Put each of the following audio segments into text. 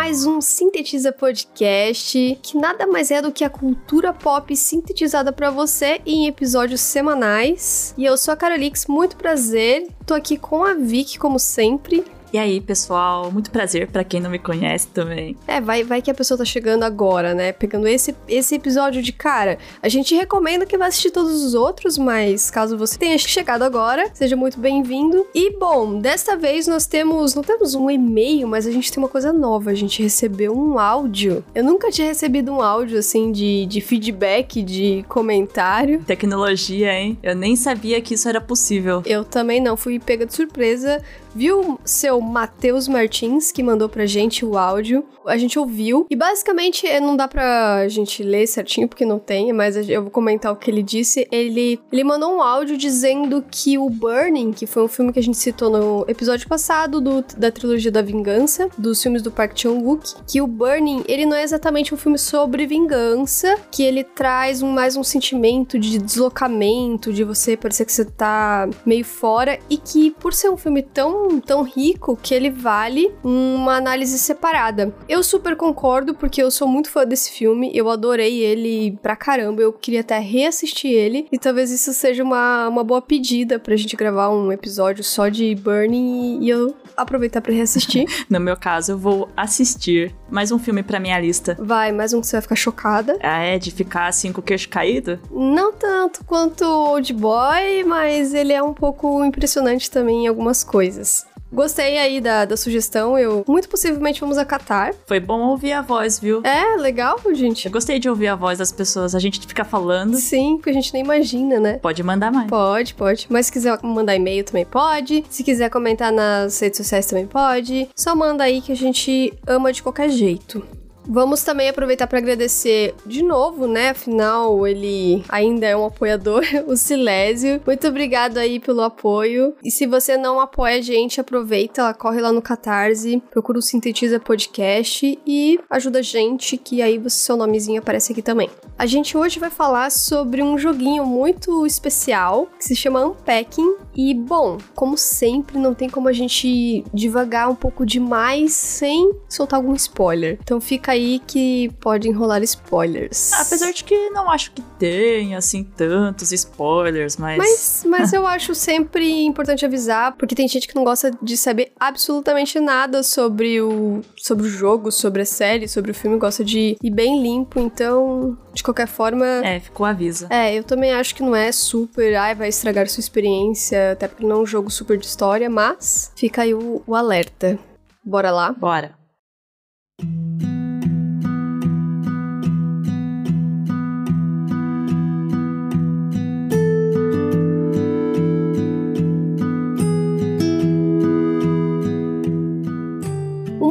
mais um Sintetiza Podcast, que nada mais é do que a cultura pop sintetizada para você em episódios semanais. E eu sou a Carolix, muito prazer. Tô aqui com a Vicky, como sempre. E aí, pessoal, muito prazer para quem não me conhece também. É, vai, vai que a pessoa tá chegando agora, né? Pegando esse, esse episódio de cara. A gente recomenda que vá assistir todos os outros, mas caso você tenha chegado agora, seja muito bem-vindo. E bom, desta vez nós temos, não temos um e-mail, mas a gente tem uma coisa nova. A gente recebeu um áudio. Eu nunca tinha recebido um áudio assim de, de feedback, de comentário. Tecnologia, hein? Eu nem sabia que isso era possível. Eu também não, fui pega de surpresa viu seu Matheus Martins, que mandou pra gente o áudio. A gente ouviu. E basicamente eh, não dá pra gente ler certinho, porque não tem, mas eu vou comentar o que ele disse. Ele, ele mandou um áudio dizendo que o Burning, que foi um filme que a gente citou no episódio passado do, da trilogia da vingança, dos filmes do Park Chan-wook, que o Burning, ele não é exatamente um filme sobre vingança, que ele traz um, mais um sentimento de deslocamento, de você parecer que você tá meio fora, e que por ser um filme tão tão, rico que ele vale uma análise separada. Eu super concordo, porque eu sou muito fã desse filme, eu adorei ele pra caramba, eu queria até reassistir ele, e talvez isso seja uma, uma boa pedida pra gente gravar um episódio só de Burning e eu aproveitar para reassistir. no meu caso, eu vou assistir mais um filme pra minha lista. Vai, mais um que você vai ficar chocada. Ah, é? De ficar assim com o queixo caído? Não tanto quanto Old Boy, mas ele é um pouco impressionante também em algumas coisas. Gostei aí da, da sugestão, eu muito possivelmente vamos acatar. Foi bom ouvir a voz, viu? É, legal, gente. Eu gostei de ouvir a voz das pessoas, a gente fica falando. Sim, porque a gente nem imagina, né? Pode mandar mais. Pode, pode. Mas se quiser mandar e-mail também pode. Se quiser comentar nas redes sociais também pode. Só manda aí que a gente ama de qualquer jeito. Vamos também aproveitar para agradecer de novo, né? Afinal, ele ainda é um apoiador, o Silésio. Muito obrigado aí pelo apoio. E se você não apoia a gente, aproveita, corre lá no Catarse, procura o Sintetiza Podcast e ajuda a gente, que aí seu nomezinho aparece aqui também. A gente hoje vai falar sobre um joguinho muito especial que se chama Unpacking. E, bom, como sempre, não tem como a gente devagar um pouco demais sem soltar algum spoiler. Então fica aí aí que pode enrolar spoilers. Apesar de que não acho que tenha, assim, tantos spoilers, mas. Mas, mas eu acho sempre importante avisar, porque tem gente que não gosta de saber absolutamente nada sobre o, sobre o jogo, sobre a série, sobre o filme, gosta de ir bem limpo, então, de qualquer forma. É, ficou aviso. É, eu também acho que não é super, ai, vai estragar sua experiência, até porque não é um jogo super de história, mas fica aí o, o alerta. Bora lá? Bora.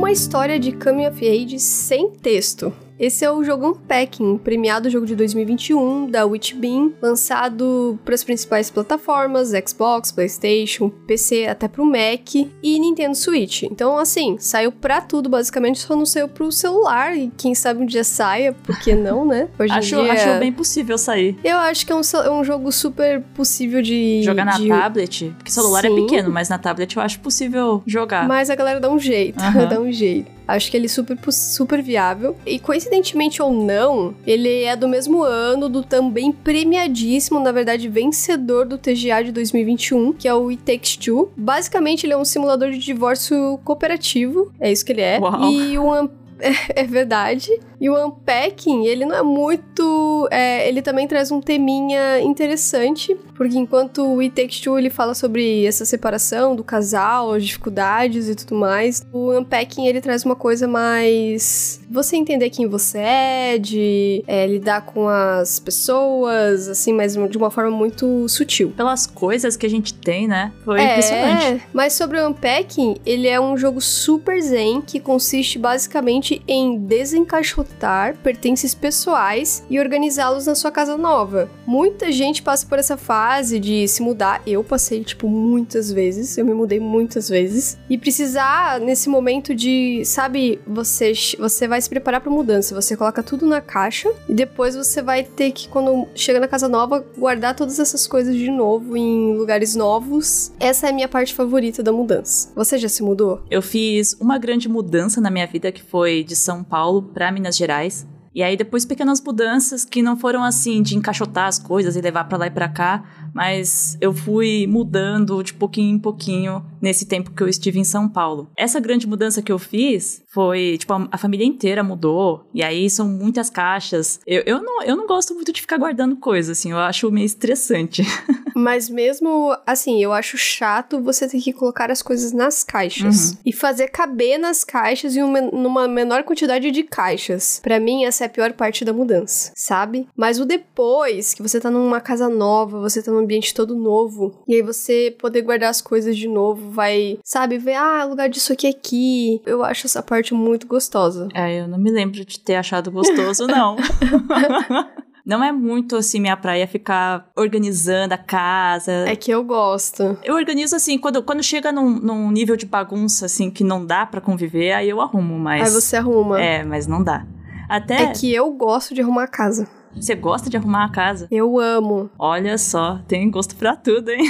Uma história de Coming of Age sem texto. Esse é o jogo Unpacking, premiado jogo de 2021 da Witchbeam, lançado para as principais plataformas, Xbox, PlayStation, PC, até pro Mac e Nintendo Switch. Então, assim, saiu pra tudo, basicamente, só não saiu pro celular e quem sabe um dia saia, por que não, né? Hoje acho, dia... acho bem possível sair. Eu acho que é um, é um jogo super possível de... Jogar na de... tablet, porque celular é Sim. é pequeno, mas na tablet eu acho possível jogar. Mas a galera dá um jeito, uhum. dá um jeito. Acho que ele é super, super viável. E coincidentemente ou não, ele é do mesmo ano do também premiadíssimo, na verdade, vencedor do TGA de 2021, que é o It Takes Two. Basicamente, ele é um simulador de divórcio cooperativo. É isso que ele é. Uau. E o é, é verdade. E o unpacking, ele não é muito. É, ele também traz um teminha interessante, porque enquanto o It Takes Two ele fala sobre essa separação do casal, as dificuldades e tudo mais, o unpacking ele traz uma coisa mais. Você entender quem você é, de é, lidar com as pessoas, assim, mas de uma forma muito sutil. Pelas coisas que a gente tem, né? Foi é, impressionante. Mas sobre o unpacking, ele é um jogo super zen que consiste basicamente em desencaixotar pertences pessoais e organizá-los na sua casa nova. Muita gente passa por essa fase de se mudar. Eu passei, tipo, muitas vezes. Eu me mudei muitas vezes. E precisar, nesse momento de, sabe, você, você vai se preparar pra mudança. Você coloca tudo na caixa e depois você vai ter que, quando chega na casa nova, guardar todas essas coisas de novo em lugares novos. Essa é a minha parte favorita da mudança. Você já se mudou? Eu fiz uma grande mudança na minha vida que foi de São Paulo para Minas Gerais. E aí depois pequenas mudanças que não foram assim de encaixotar as coisas e levar para lá e para cá, mas eu fui mudando de pouquinho em pouquinho nesse tempo que eu estive em São Paulo. Essa grande mudança que eu fiz foi, tipo, a, a família inteira mudou, e aí são muitas caixas. Eu, eu, não, eu não gosto muito de ficar guardando coisas, assim, eu acho meio estressante. Mas mesmo assim, eu acho chato você ter que colocar as coisas nas caixas. Uhum. E fazer caber nas caixas uma, numa menor quantidade de caixas. Para mim, essa é a pior parte da mudança, sabe? Mas o depois, que você tá numa casa nova, você tá num ambiente todo novo, e aí você poder guardar as coisas de novo, vai, sabe, ver, ah, lugar disso aqui é aqui. Eu acho essa parte muito gostosa. É, eu não me lembro de ter achado gostoso, não. Não é muito assim minha praia ficar organizando a casa. É que eu gosto. Eu organizo assim, quando, quando chega num, num nível de bagunça assim que não dá para conviver, aí eu arrumo, mas. Aí você arruma. É, mas não dá. Até. É que eu gosto de arrumar a casa. Você gosta de arrumar a casa? Eu amo. Olha só, tem gosto pra tudo, hein?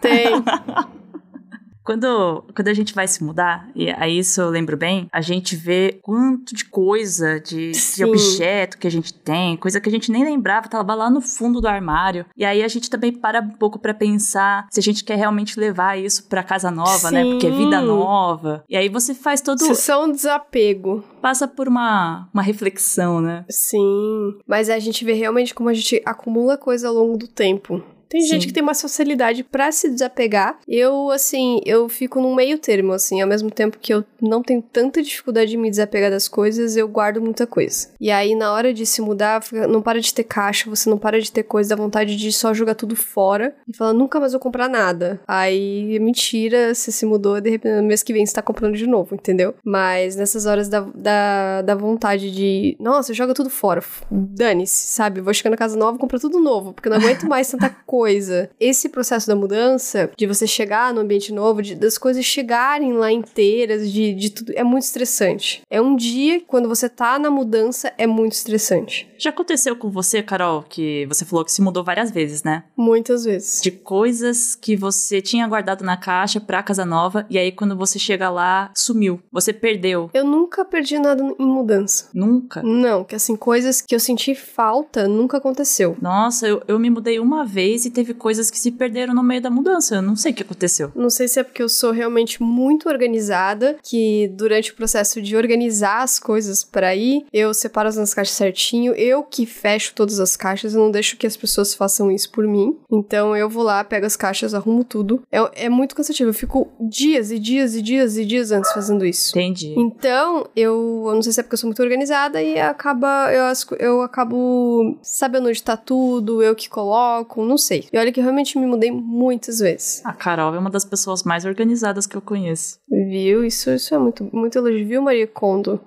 Tem. Quando, quando a gente vai se mudar, e a isso eu lembro bem, a gente vê quanto de coisa, de, de objeto que a gente tem, coisa que a gente nem lembrava, tava lá no fundo do armário. E aí a gente também para um pouco para pensar se a gente quer realmente levar isso pra casa nova, Sim. né? Porque é vida nova. E aí você faz todo. Isso é um desapego. Passa por uma, uma reflexão, né? Sim. Mas a gente vê realmente como a gente acumula coisa ao longo do tempo. Tem Sim. gente que tem uma facilidade para se desapegar. Eu, assim, eu fico num meio termo, assim, ao mesmo tempo que eu não tenho tanta dificuldade de me desapegar das coisas, eu guardo muita coisa. E aí, na hora de se mudar, não para de ter caixa, você não para de ter coisa, dá vontade de só jogar tudo fora e falar, nunca mais vou comprar nada. Aí, mentira, você se mudou, de repente, no mês que vem você tá comprando de novo, entendeu? Mas nessas horas da, da, da vontade de, nossa, joga tudo fora, dane-se, sabe? Vou chegar na casa nova, comprar tudo novo, porque eu não aguento mais tanta coisa coisa. Esse processo da mudança, de você chegar no ambiente novo, de, das coisas chegarem lá inteiras, de, de tudo, é muito estressante. É um dia, quando você tá na mudança, é muito estressante. Já aconteceu com você, Carol, que você falou que se mudou várias vezes, né? Muitas vezes. De coisas que você tinha guardado na caixa pra casa nova, e aí quando você chega lá, sumiu. Você perdeu. Eu nunca perdi nada em mudança. Nunca? Não, que assim, coisas que eu senti falta nunca aconteceu. Nossa, eu, eu me mudei uma vez e teve coisas que se perderam no meio da mudança. Eu não sei o que aconteceu. Não sei se é porque eu sou realmente muito organizada, que durante o processo de organizar as coisas para ir, eu separo as caixas certinho, eu que fecho todas as caixas, eu não deixo que as pessoas façam isso por mim. Então eu vou lá, pego as caixas, arrumo tudo. É, é muito cansativo. Eu fico dias e dias e dias e dias antes fazendo isso. Entendi. Então, eu, eu não sei se é porque eu sou muito organizada e acaba eu, eu acabo sabendo onde tá tudo, eu que coloco, não sei. E olha que eu realmente me mudei muitas vezes. A Carol é uma das pessoas mais organizadas que eu conheço. Viu? Isso, isso é muito, muito elogio, viu?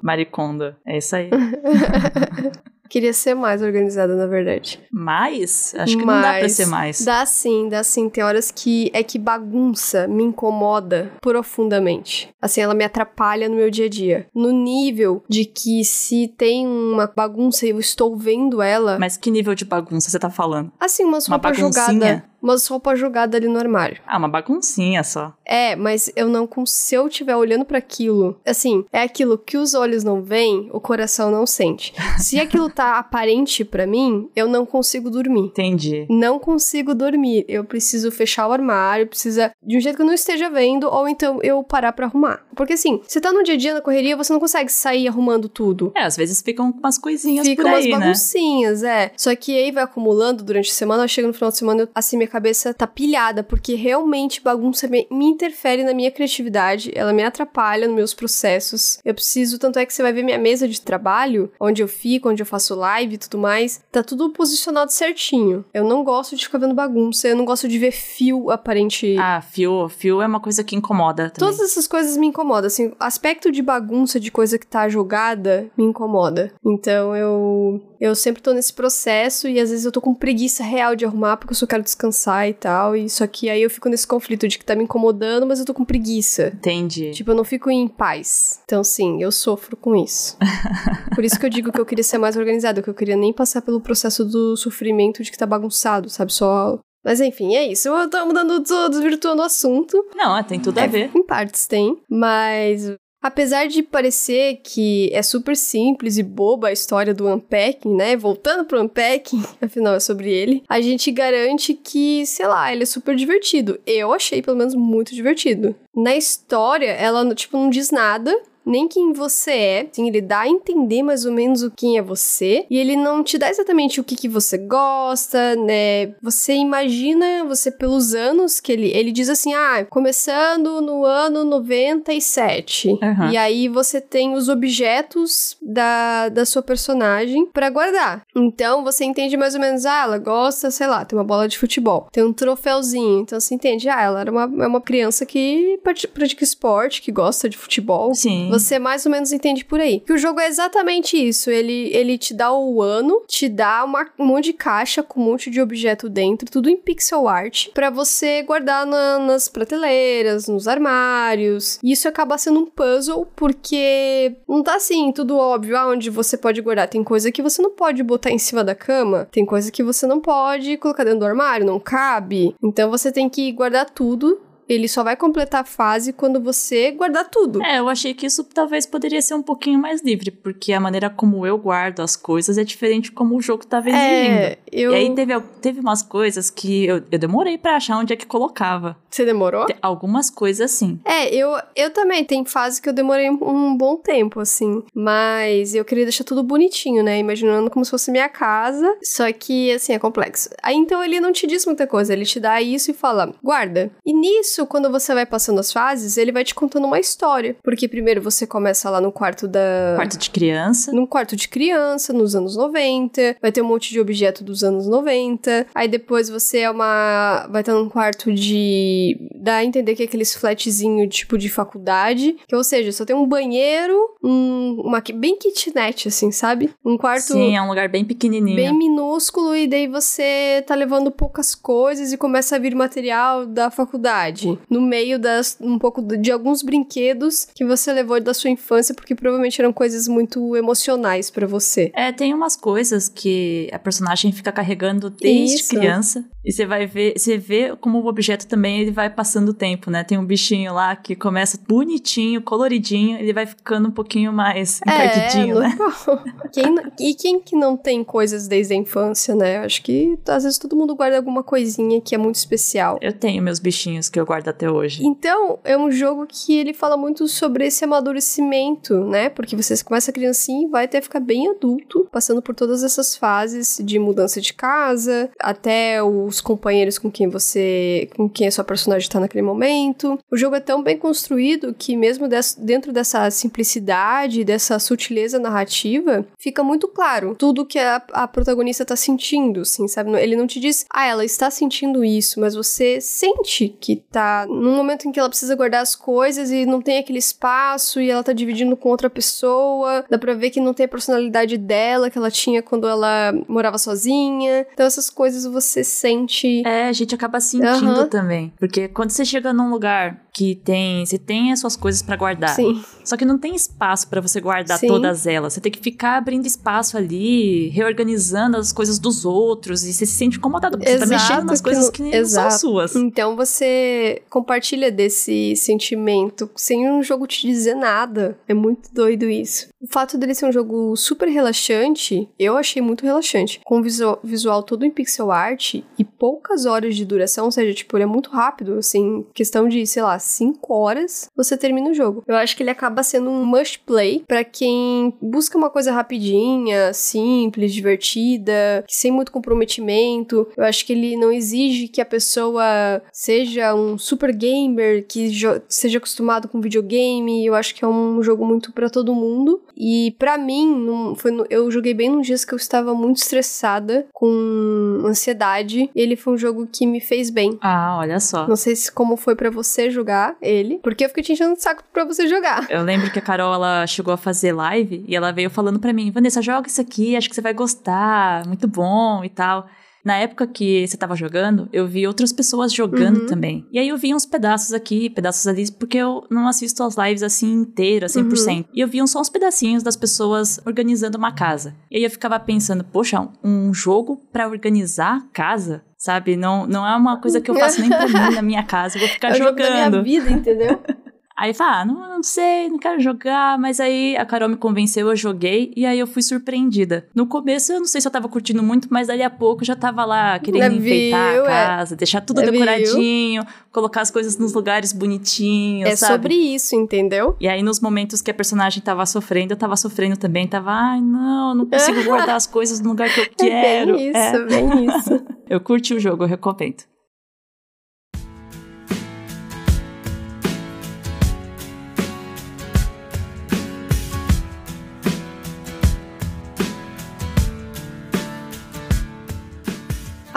Maria Kondo, é isso aí. Queria ser mais organizada, na verdade. Mais? Acho que Mas não dá pra ser mais. Dá sim, dá sim. Tem horas que é que bagunça me incomoda profundamente. Assim, ela me atrapalha no meu dia a dia. No nível de que se tem uma bagunça e eu estou vendo ela. Mas que nível de bagunça você tá falando? Assim, umas roupas jogadas umas roupas jogadas ali no armário. Ah, uma baguncinha só. É, mas eu não se eu estiver olhando para aquilo, assim, é aquilo que os olhos não veem, o coração não sente. Se aquilo tá aparente para mim, eu não consigo dormir. Entendi. Não consigo dormir. Eu preciso fechar o armário, precisa de um jeito que eu não esteja vendo ou então eu parar para arrumar. Porque assim, você tá no dia a dia na correria, você não consegue sair arrumando tudo. É, às vezes ficam umas coisinhas ficam por aí, umas baguncinhas, né? é. Só que aí vai acumulando durante a semana, chega no final de semana, eu, assim, minha cabeça tá pilhada, porque realmente bagunça me, me interfere na minha criatividade, ela me atrapalha nos meus processos. Eu preciso, tanto é que você vai ver minha mesa de trabalho, onde eu fico, onde eu faço live e tudo mais, tá tudo posicionado certinho. Eu não gosto de ficar vendo bagunça, eu não gosto de ver fio aparente. Ah, fio, fio é uma coisa que incomoda também. Todas essas coisas me incomodam, assim, aspecto de bagunça, de coisa que tá jogada, me incomoda. Então eu eu sempre tô nesse processo e às vezes eu tô com preguiça real de arrumar porque eu só quero descansar e tal. E só que aí eu fico nesse conflito de que tá me incomodando, mas eu tô com preguiça. Entendi. Tipo, eu não fico em paz. Então, sim, eu sofro com isso. Por isso que eu digo que eu queria ser mais organizado, que eu queria nem passar pelo processo do sofrimento de que tá bagunçado, sabe? Só mas enfim, é isso. Eu tô mudando, desvirtuando o assunto. Não, tem tudo é, a ver. Em partes tem, mas apesar de parecer que é super simples e boba a história do Unpacking, né? Voltando pro Unpacking, afinal é sobre ele, a gente garante que, sei lá, ele é super divertido. Eu achei, pelo menos, muito divertido. Na história, ela, tipo, não diz nada, nem quem você é. Assim, ele dá a entender mais ou menos o quem é você. E ele não te dá exatamente o que, que você gosta, né? Você imagina, você pelos anos que ele. Ele diz assim: ah, começando no ano 97. Uhum. E aí você tem os objetos da, da sua personagem para guardar. Então você entende mais ou menos, ah, ela gosta, sei lá, tem uma bola de futebol, tem um troféuzinho. Então você entende, ah, ela era uma, é uma criança que pratica esporte, que gosta de futebol. Sim. Você mais ou menos entende por aí. Que o jogo é exatamente isso. Ele, ele te dá o ano, te dá uma, um monte de caixa com um monte de objeto dentro, tudo em pixel art, para você guardar na, nas prateleiras, nos armários. E isso acaba sendo um puzzle, porque não tá assim, tudo óbvio aonde você pode guardar. Tem coisa que você não pode botar em cima da cama, tem coisa que você não pode colocar dentro do armário, não cabe. Então você tem que guardar tudo ele só vai completar a fase quando você guardar tudo. É, eu achei que isso talvez poderia ser um pouquinho mais livre, porque a maneira como eu guardo as coisas é diferente como o jogo tá exigindo. É, eu... E aí teve, teve umas coisas que eu, eu demorei para achar onde é que colocava. Você demorou? Algumas coisas sim. É, eu, eu também. Tem fase que eu demorei um bom tempo, assim. Mas eu queria deixar tudo bonitinho, né? Imaginando como se fosse minha casa. Só que, assim, é complexo. Aí então ele não te diz muita coisa. Ele te dá isso e fala, guarda. E nisso isso, quando você vai passando as fases, ele vai te contando uma história. Porque primeiro você começa lá no quarto da. Quarto de criança. Num quarto de criança, nos anos 90. Vai ter um monte de objeto dos anos 90. Aí depois você é uma. Vai estar num quarto de. Dá a entender que é aqueles flatzinho tipo de faculdade. Que, ou seja, só tem um banheiro, um, uma bem kitnet, assim, sabe? Um quarto. Sim, é um lugar bem pequenininho. Bem minúsculo, e daí você tá levando poucas coisas e começa a vir material da faculdade no meio das um pouco de alguns brinquedos que você levou da sua infância, porque provavelmente eram coisas muito emocionais para você. É, tem umas coisas que a personagem fica carregando desde Isso. criança. E você vai ver, você vê como o objeto também ele vai passando o tempo, né? Tem um bichinho lá que começa bonitinho, coloridinho, ele vai ficando um pouquinho mais é, encardidinho, né? Quem, e quem que não tem coisas desde a infância, né? Acho que às vezes todo mundo guarda alguma coisinha que é muito especial. Eu tenho meus bichinhos que eu guardo até hoje. Então, é um jogo que ele fala muito sobre esse amadurecimento, né? Porque você começa criancinha e vai até ficar bem adulto, passando por todas essas fases de mudança de casa, até os companheiros com quem você. com quem a sua personagem tá naquele momento. O jogo é tão bem construído que, mesmo dentro dessa simplicidade, dessa sutileza narrativa, fica muito claro tudo que a, a protagonista tá sentindo, assim, sabe? Ele não te diz, ah, ela está sentindo isso, mas você sente que tá num momento em que ela precisa guardar as coisas e não tem aquele espaço e ela tá dividindo com outra pessoa. Dá pra ver que não tem a personalidade dela que ela tinha quando ela morava sozinha. Então essas coisas você sente. É, a gente acaba sentindo uhum. também. Porque quando você chega num lugar que tem. Você tem as suas coisas para guardar. Sim. Só que não tem espaço para você guardar Sim. todas elas. Você tem que ficar abrindo espaço ali, reorganizando as coisas dos outros. E você se sente incomodado. Porque Exato, você tá mexendo nas coisas que, que não são suas. Então você compartilha desse sentimento sem um jogo te dizer nada. É muito doido isso. O fato dele ser um jogo super relaxante, eu achei muito relaxante. Com visual, visual todo em pixel art e poucas horas de duração, ou seja, tipo, ele é muito rápido, assim, questão de, sei lá, 5 horas, você termina o jogo. Eu acho que ele acaba sendo um must play para quem busca uma coisa rapidinha, simples, divertida, sem muito comprometimento. Eu acho que ele não exige que a pessoa seja um super gamer, que seja acostumado com videogame. Eu acho que é um jogo muito para todo mundo. E para mim, foi no, eu joguei bem num dias que eu estava muito estressada, com ansiedade. E ele foi um jogo que me fez bem. Ah, olha só. Não sei se como foi para você jogar ele, porque eu fiquei te enchendo o saco pra você jogar. Eu lembro que a Carol, ela chegou a fazer live e ela veio falando para mim, Vanessa, joga isso aqui, acho que você vai gostar, muito bom e tal. Na época que você tava jogando, eu vi outras pessoas jogando uhum. também. E aí eu vi uns pedaços aqui, pedaços ali, porque eu não assisto as lives assim inteiras, 100%. Uhum. E eu vi só uns pedacinhos das pessoas organizando uma casa. E aí eu ficava pensando, poxa, um jogo para organizar casa? Sabe? Não, não é uma coisa que eu faço nem por mim na minha casa. Eu vou ficar é jogando. Jogo da minha vida, entendeu? Aí fala, ah, não, não sei, não quero jogar. Mas aí a Carol me convenceu, eu joguei e aí eu fui surpreendida. No começo eu não sei se eu tava curtindo muito, mas dali a pouco eu já tava lá querendo É, enfeitar viu? a É. casa, deixar tudo É, decoradinho, colocar as coisas nos lugares bonitinhos, É sabe? sobre isso, entendeu? E aí, nos momentos que a personagem tava sofrendo, eu tava sofrendo também. Tava, ai, não, não consigo guardar as coisas no lugar que eu quero. É bem isso, É. bem isso. Eu curti o jogo, eu recomendo.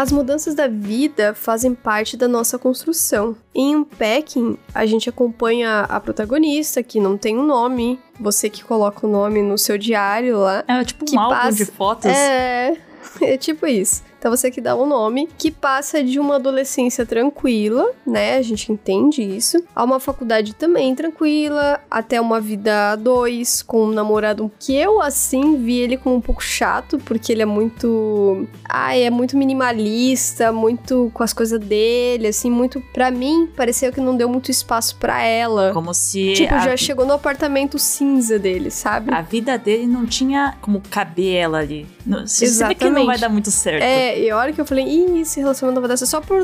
As mudanças da vida fazem parte da nossa construção. Em Unpacking, a gente acompanha a protagonista, que não tem um nome. Você que coloca o nome no seu diário lá. É tipo um álbum passa- de fotos. É, é tipo isso. Então você que dá o nome, que passa de uma adolescência tranquila, né? A gente entende isso, a uma faculdade também tranquila, até uma vida a dois, com um namorado que eu, assim, vi ele como um pouco chato, porque ele é muito. Ai, é muito minimalista, muito com as coisas dele, assim, muito. Pra mim, pareceu que não deu muito espaço pra ela. Como se Tipo, a, já chegou no apartamento cinza dele, sabe? a vida dele não tinha como caber ela ali. Não- vê que não Exatamente. vai dar muito certo. É, e a hora que eu falei, ih, esse relacionamento não vai dar só por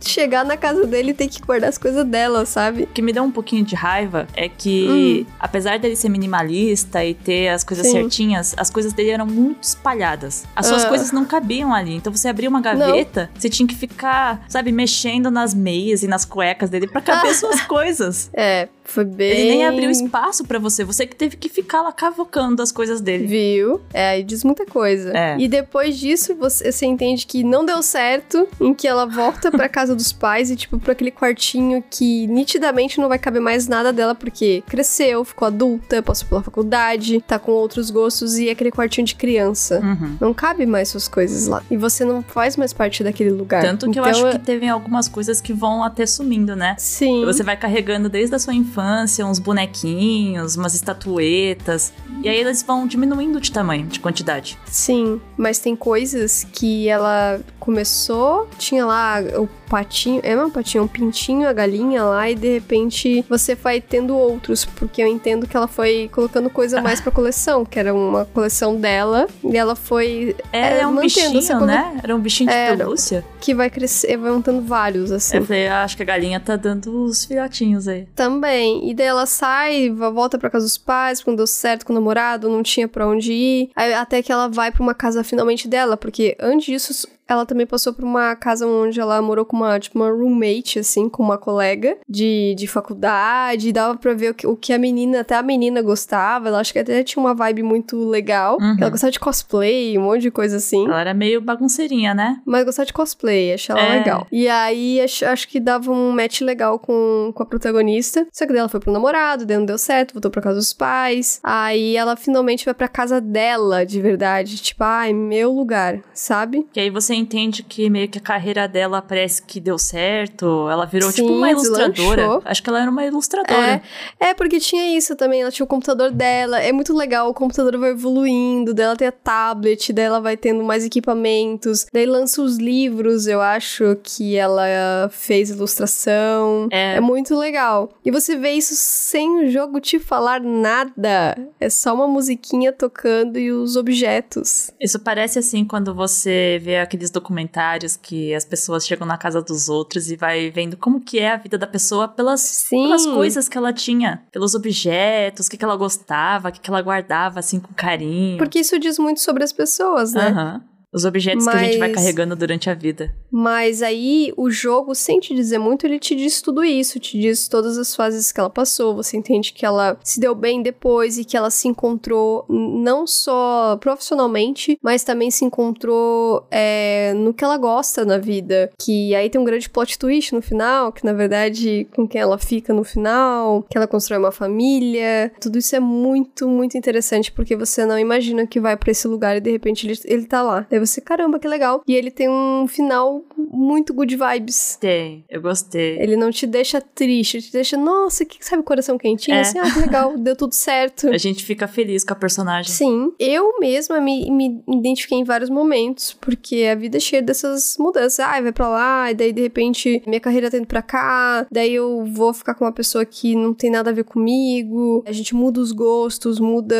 chegar na casa dele e ter que guardar as coisas dela, sabe? O que me dá um pouquinho de raiva é que, apesar dele ser minimalista e ter as coisas Hum. Sim. certinhas, as coisas dele eram muito espalhadas. As suas Ah. coisas não cabiam ali. Então você abria uma gaveta, você tinha que ficar, sabe, mexendo nas meias e nas cuecas dele pra caber suas coisas. É, foi bem. Ele nem abriu espaço pra você. Você que teve que ficar lá cavocando as coisas dele. Viu? É, aí diz muita coisa. É. E depois disso, você, você entende que não deu certo, em que ela volta pra casa dos pais e, tipo, pra aquele quartinho que nitidamente não vai caber mais nada dela, porque cresceu, ficou adulta, passou pela faculdade, tá com outros gostos e é aquele quartinho de criança. Uhum. Não cabe mais suas coisas lá. E você não faz mais parte daquele lugar. Tanto que eu Então, acho é- que teve algumas coisas que vão até sumindo, né? Sim. Você vai carregando desde a sua infância uns bonequinhos, umas estatuetas. E aí eles vão diminuindo de tamanho, de quantidade. Sim, mas tem coisas que ela começou, tinha lá o patinho, é um patinho, um pintinho, a galinha lá, e de repente você vai tendo outros, porque eu entendo que ela foi colocando coisa mais pra coleção, que era uma coleção dela, e ela foi Era É, um mantendo bichinho, cole- né? Era um bichinho de Era. pelúcia. que vai crescer, vai montando vários, assim. Eu falei, ah, acho que a galinha tá dando os filhotinhos aí. Também. E daí ela sai, volta pra casa dos pais, quando deu certo com o namorado, não tinha pra onde ir. Aí, até que ela vai pra uma casa finalmente dela, porque antes disso ela também passou por uma casa onde ela morou com uma, tipo, uma roommate, assim, com uma colega de, de faculdade. E dava pra ver o que, o que a menina, até a menina gostava. Ela acho que até tinha uma vibe muito legal. Uhum. Ela gostava de cosplay, um monte de coisa assim. Ela era meio bagunceirinha, né? Mas gostava de cosplay, achei ela É. legal. E aí, acho, acho que dava um match legal com, com a protagonista. Só que daí ela foi pro namorado, daí não deu certo, voltou pra casa dos pais. Aí ela finalmente vai pra casa dela, de verdade. Tipo, ai, meu lugar, sabe? Que aí você entende que meio que a carreira dela parece que deu certo. Ela virou Sim, tipo uma ilustradora. Acho que ela era uma ilustradora. É, porque tinha isso também, ela tinha o computador dela, é muito legal, o computador vai evoluindo, daí ela tem a tablet, daí ela vai tendo mais equipamentos, daí lança os livros, eu acho que ela fez ilustração, É. é muito legal. E você vê isso sem o jogo te falar nada, é só uma musiquinha tocando e os objetos. Isso parece assim quando você vê documentários que as pessoas chegam na casa dos outros e vai vendo como que é a vida da pessoa pelas, pelas coisas que ela tinha, pelos objetos, o que, que ela gostava, o que, que ela guardava assim com carinho. Porque isso diz muito sobre as pessoas, né? Aham. Os objetos que a gente vai Mas- carregando durante a vida. Mas aí o jogo, sem te dizer muito, ele te diz tudo isso, te diz todas as fases que ela passou. Você entende que ela se deu bem depois e que ela se encontrou não só profissionalmente, mas também se encontrou é, no que ela gosta na vida. Que aí tem um grande plot twist no final, que na verdade com quem ela fica no final, que ela constrói uma família. Tudo isso é muito, muito interessante porque você não imagina que vai pra esse lugar e de repente ele, ele tá lá. Daí você, caramba, que legal. E ele tem um final muito good vibes. Tem, eu gostei. Ele não te deixa triste, te deixa, nossa, que sabe coração quentinho? É. Assim, ah, que legal, deu tudo certo. A gente fica feliz com a personagem. Sim, eu mesma me, me identifiquei em vários momentos, porque a vida é cheia dessas mudanças. Ah, vai pra lá, e daí de repente minha carreira tá indo pra cá, daí eu vou ficar com uma pessoa que não tem nada a ver comigo. A gente muda os gostos, muda,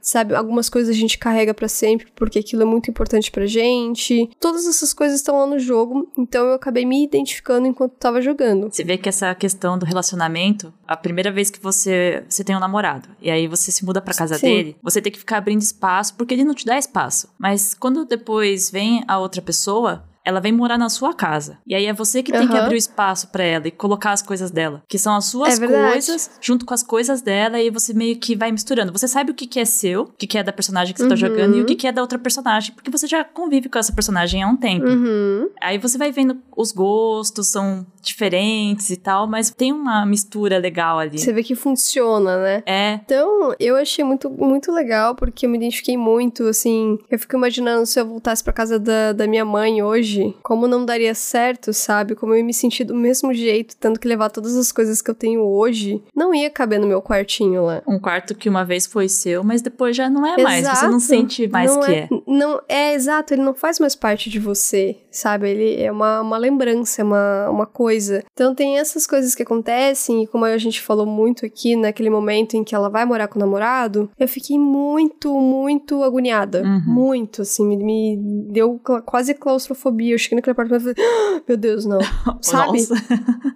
sabe, algumas coisas a gente carrega pra sempre, porque aquilo é muito importante pra gente. Todas essas coisas estão lá no jogo, então eu acabei me identificando enquanto tava jogando. Você vê que essa questão do relacionamento, a primeira vez que você, você tem um namorado, e aí você se muda pra casa Sim. dele, você tem que ficar abrindo espaço, porque ele não te dá espaço. Mas quando depois vem a outra pessoa, ela vem morar na sua casa. E aí é você que tem que abrir o espaço pra ela e colocar as coisas dela, que são as suas É coisas junto com as coisas dela, e você meio que vai misturando. Você sabe o que que é seu, o que que é da personagem que você tá Uhum. jogando e o que que é da outra personagem, porque você já convive com essa personagem há um tempo. Uhum. Aí você vai vendo os gostos são diferentes e tal, mas tem uma mistura legal ali. Você vê que funciona, né? É, Então, eu achei muito, muito legal, porque eu me identifiquei muito, assim. Eu fico imaginando se eu voltasse pra casa da, da minha mãe hoje, como não daria certo, sabe? Como eu ia me sentir do mesmo jeito, tendo que levar todas as coisas que eu tenho hoje. Não ia caber no meu quartinho lá. um quarto que uma vez foi seu, mas depois já não é mais. Você não Exato. sente mais não que é. Não, é exato, ele não faz mais parte de você, sabe? Ele é uma, uma lembrança, é uma, uma coisa. Então tem essas coisas que acontecem, e como a gente falou muito aqui, naquele momento em que ela vai morar com o namorado, eu fiquei muito, muito agoniada. Uhum. Muito, assim, me, me deu quase claustrofobia. Eu cheguei naquele apartamento e falei, "Ah, meu Deus, não. sabe?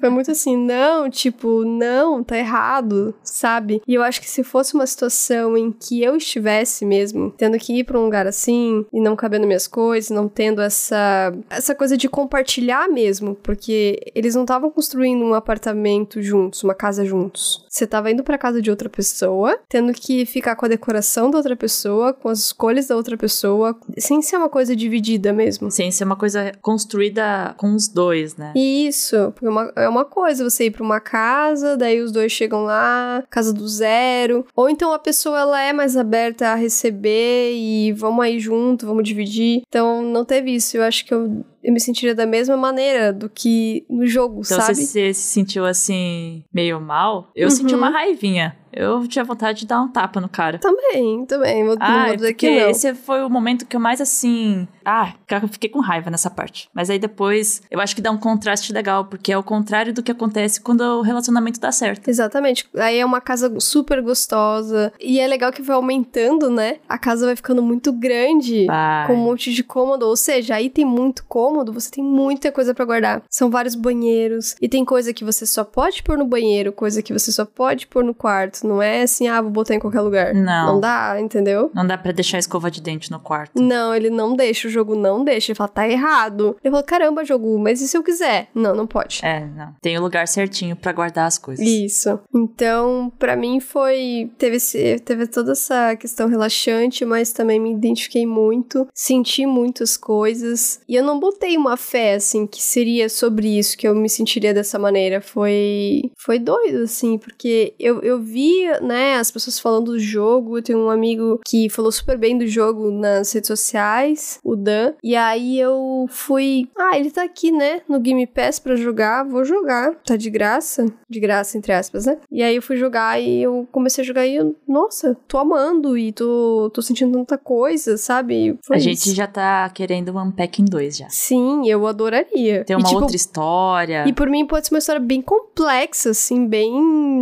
Foi muito assim, não, tipo, não, tá errado, sabe? E eu acho que se fosse uma situação em que eu estivesse mesmo, tendo que ir pra um lugar assim e não cabendo minhas coisas, não tendo essa essa coisa de compartilhar mesmo, porque eles não estavam construindo um apartamento juntos, uma casa juntos. Você tava indo pra casa de outra pessoa, tendo que ficar com a decoração da outra pessoa, com as escolhas da outra pessoa, sem ser uma coisa dividida mesmo. Sem ser uma coisa construída com os dois, né? Isso, porque é uma, é uma coisa você ir pra uma casa, daí os dois chegam lá, casa do zero. Ou então a pessoa ela é mais aberta a receber e vamos aí junto, vamos dividir. Então não teve isso. Eu acho que eu, eu me sentiria da mesma maneira do que no jogo, Então sabe? você se se sentiu assim, meio mal. Eu senti Uhum. uma raivinha. Eu tinha vontade de dar um tapa no cara. Também, também. Vou, Ah, vou dizer que não. esse foi o momento que eu mais assim. Ah, eu fiquei com raiva nessa parte. Mas aí depois eu acho que dá um contraste legal, porque é o contrário do que acontece quando o relacionamento dá certo. Exatamente. Aí é uma casa super gostosa. E é legal que vai aumentando, né? A casa vai ficando muito grande. Vai. com um monte de cômodo, ou seja, aí tem muito cômodo, você tem muita coisa pra guardar. São vários banheiros e tem coisa que você só pode pôr no banheiro, coisa que você só pode pôr no quarto. Não é assim, ah, vou botar em qualquer lugar. Não. Não dá, entendeu? Não dá pra deixar a escova de dente no quarto. Não, ele não deixa, o jogo não deixa. Ele fala, tá errado. Eu falo, caramba, jogo, mas e se eu quiser? Não, não pode. É, não. Tem o lugar certinho pra guardar as coisas. Isso. Então, pra mim foi. Teve, esse, teve toda essa questão relaxante, mas também me identifiquei muito, senti muitas coisas. E eu não botei uma fé, assim, que seria sobre isso, que eu me sentiria dessa maneira. Foi. Foi doido, assim, porque eu, eu vi, né, as pessoas falando do jogo. Eu tenho um amigo que falou super bem do jogo nas redes sociais, o Dan. E aí eu fui. Ah, ele tá aqui, né, no Game Pass pra jogar. Vou jogar. Tá de graça. De graça, entre aspas, né? E aí eu fui jogar e eu comecei a jogar e eu, nossa, tô amando e tô, tô sentindo tanta coisa, sabe? Foi a gente isso. já tá querendo um Unpacking 2 já. Sim, eu adoraria. Tem E, uma tipo, outra história, E por mim pode ser uma história bem complexa, assim, bem.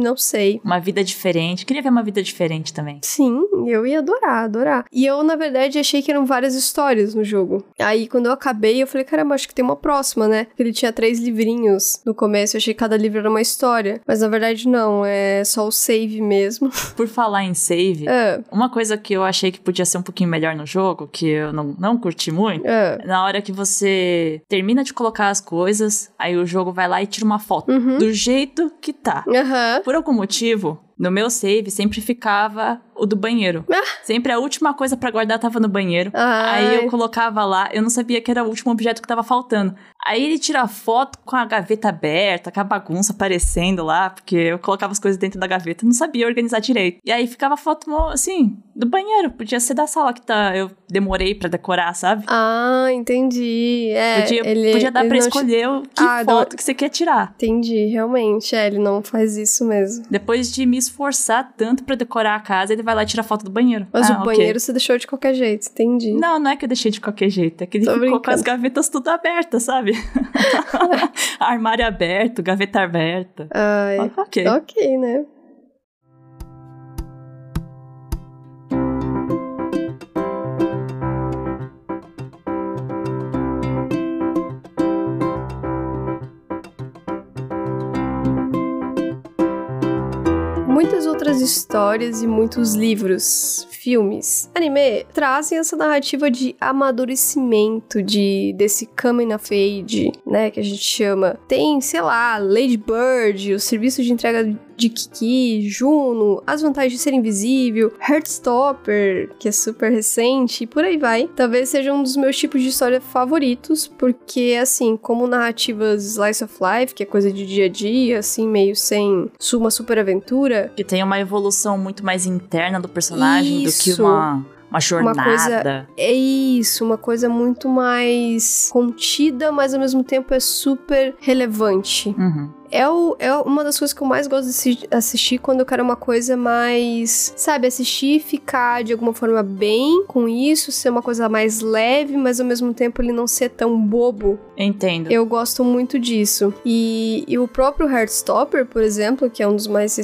não sei. uma vida diferente. Queria ver uma vida diferente também. Sim, eu ia adorar, adorar. E eu, na verdade, achei que eram várias histórias no jogo. Aí, quando eu acabei, eu falei, caramba, acho que tem uma próxima, né? Ele tinha três livrinhos no começo, eu achei que cada livro era uma história. Mas, na verdade, não, é só o save mesmo. Por falar em save, ah, uma coisa que eu achei que podia ser um pouquinho melhor no jogo, que eu não, não curti muito, ah. na hora que você termina de colocar as coisas, aí o jogo vai lá e tira uma foto Uhum. do jeito que tá. Aham. Por algum motivo, no meu save sempre ficava o do banheiro. Ah. Sempre a última coisa pra guardar tava no banheiro. Ai. Aí eu colocava lá, eu não sabia que era o último objeto que tava faltando. Aí ele tira foto com a gaveta aberta, com a bagunça aparecendo lá, porque eu colocava as coisas dentro da gaveta, não sabia organizar direito. E aí ficava a foto, assim, do banheiro. Podia ser da sala que tá, eu demorei pra decorar, sabe? Ah, entendi. É, podia, ele, podia dar pra não te- escolher o que Ah, não- foto que você quer tirar. Entendi, realmente. É, ele não faz isso mesmo. Depois de me esforçar tanto pra decorar a casa, ele vai lá e tira foto do banheiro. Mas Ah, o banheiro você deixou de qualquer jeito, entendi. Não, não é que eu deixei de qualquer jeito, é que ele Tô ficou com brincando. as gavetas tudo abertas, sabe? Armário aberto, gaveta aberta. Ai, Ok. ok, né? Outras histórias e muitos livros, filmes, anime trazem essa narrativa de amadurecimento de desse coming of age, né, que a gente chama. Tem, sei lá, Lady Bird, o serviço de entrega de Kiki, Juno, as vantagens de ser invisível, Heartstopper, que é super recente, e por aí vai. Talvez seja um dos meus tipos de história favoritos, porque assim, como narrativas slice of life, que é coisa de dia a dia, assim, meio sem uma super aventura, Que tem uma evolução muito mais interna do personagem do que Isso. uma, uma jornada. coisa- é isso, uma coisa muito mais contida, mas ao mesmo tempo é super relevante. Uhum. É, o, é uma das coisas que eu mais gosto de assi- assistir quando eu quero uma coisa mais. Sabe, assistir e ficar de alguma forma bem com isso, ser uma coisa mais leve, mas ao mesmo tempo ele não ser tão bobo. Entendo. Eu gosto muito disso. E, e o próprio Heartstopper, por exemplo, que é um dos mais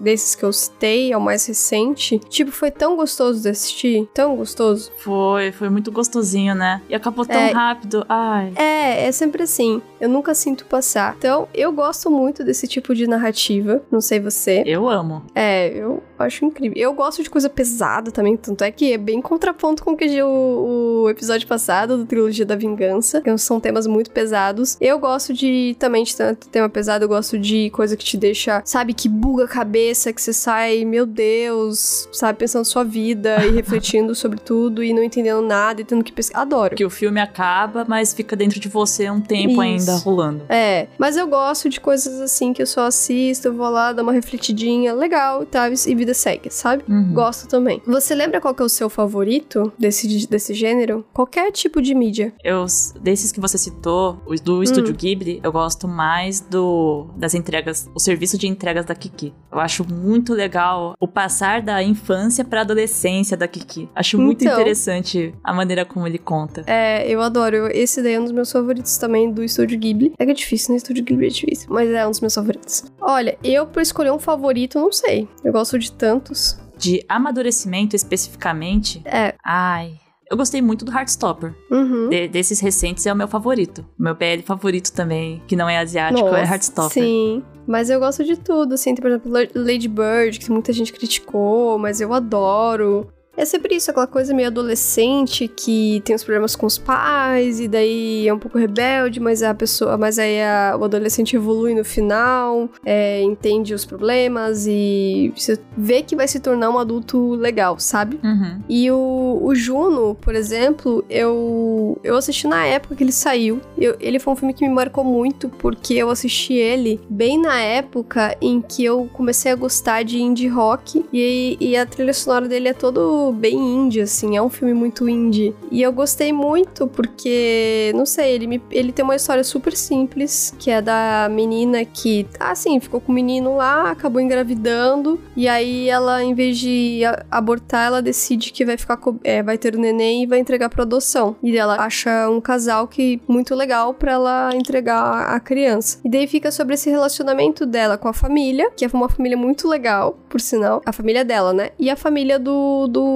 desses que eu citei, é o mais recente, tipo, foi tão gostoso de assistir, tão gostoso. Foi, foi muito gostosinho, né? E acabou tão É. rápido. Ai. É, é sempre assim. Eu nunca sinto passar. Então, eu gosto muito desse tipo de narrativa. Não sei você. Eu amo. É, eu acho incrível. Eu gosto de coisa pesada também, tanto é que é bem contraponto com o que o, o episódio passado do Trilogia da Vingança, que são temas muito pesados. Eu gosto de, também de tanto tema pesado, eu gosto de coisa que te deixa, sabe, que buga a cabeça, que você sai, meu Deus, sabe, pensando sua vida e refletindo sobre tudo e não entendendo nada e tendo que pesquisar. Adoro. Que o filme acaba, mas fica dentro de você um tempo Isso. ainda rolando. É, mas eu gosto de coisas assim que eu só assisto, eu vou lá, dar uma refletidinha, legal tal, e vida segue, sabe? Uhum. Gosto também. Você lembra qual que é o seu favorito desse, desse gênero? Qualquer tipo de mídia. Eu, desses que você citou, os do Hum. Estúdio Ghibli, eu gosto mais do das entregas, o serviço de entregas da Kiki. Eu acho muito legal o passar da infância pra adolescência da Kiki. Acho muito Então. interessante a maneira como ele conta. É, eu adoro. Esse daí é um dos meus favoritos também do Estúdio Ghibli. É que é difícil, né? Estúdio Ghibli é difícil. Mas é um dos meus favoritos. Olha, eu pra escolher um favorito, não sei. Eu gosto de tantos. De amadurecimento especificamente, É. ai, eu gostei muito do Heartstopper. Uhum. De- desses recentes é o meu favorito. Meu PL favorito também, que não é asiático, é Nossa, Heartstopper. Sim. Mas eu gosto de tudo, assim, tem, por exemplo, La- Lady Bird, que muita gente criticou, mas eu adoro. É sempre isso, aquela coisa meio adolescente que tem os problemas com os pais, e daí é um pouco rebelde, mas a pessoa. Mas aí a- o adolescente evolui no final, é, entende os problemas e você vê que vai se tornar um adulto legal, sabe? Uhum. E o, o Juno, por exemplo, eu, eu assisti na época que ele saiu. Eu- ele foi um filme que me marcou muito, porque eu assisti ele bem na época em que eu comecei a gostar de indie rock. E, e a trilha sonora dele é todo bem indie, assim, é um filme muito indie. E eu gostei muito porque, não sei, ele, me, ele tem uma história super simples, que é da menina que, assim, ficou com o menino lá, acabou engravidando, e aí ela, em vez de abortar, ela decide que vai ficar é, vai ter o neném e vai entregar pra adoção. E ela acha um casal que muito legal pra ela entregar a- a criança. E daí fica sobre esse relacionamento dela com a família, que é uma família muito legal, por sinal. A família dela, né? E a família do. do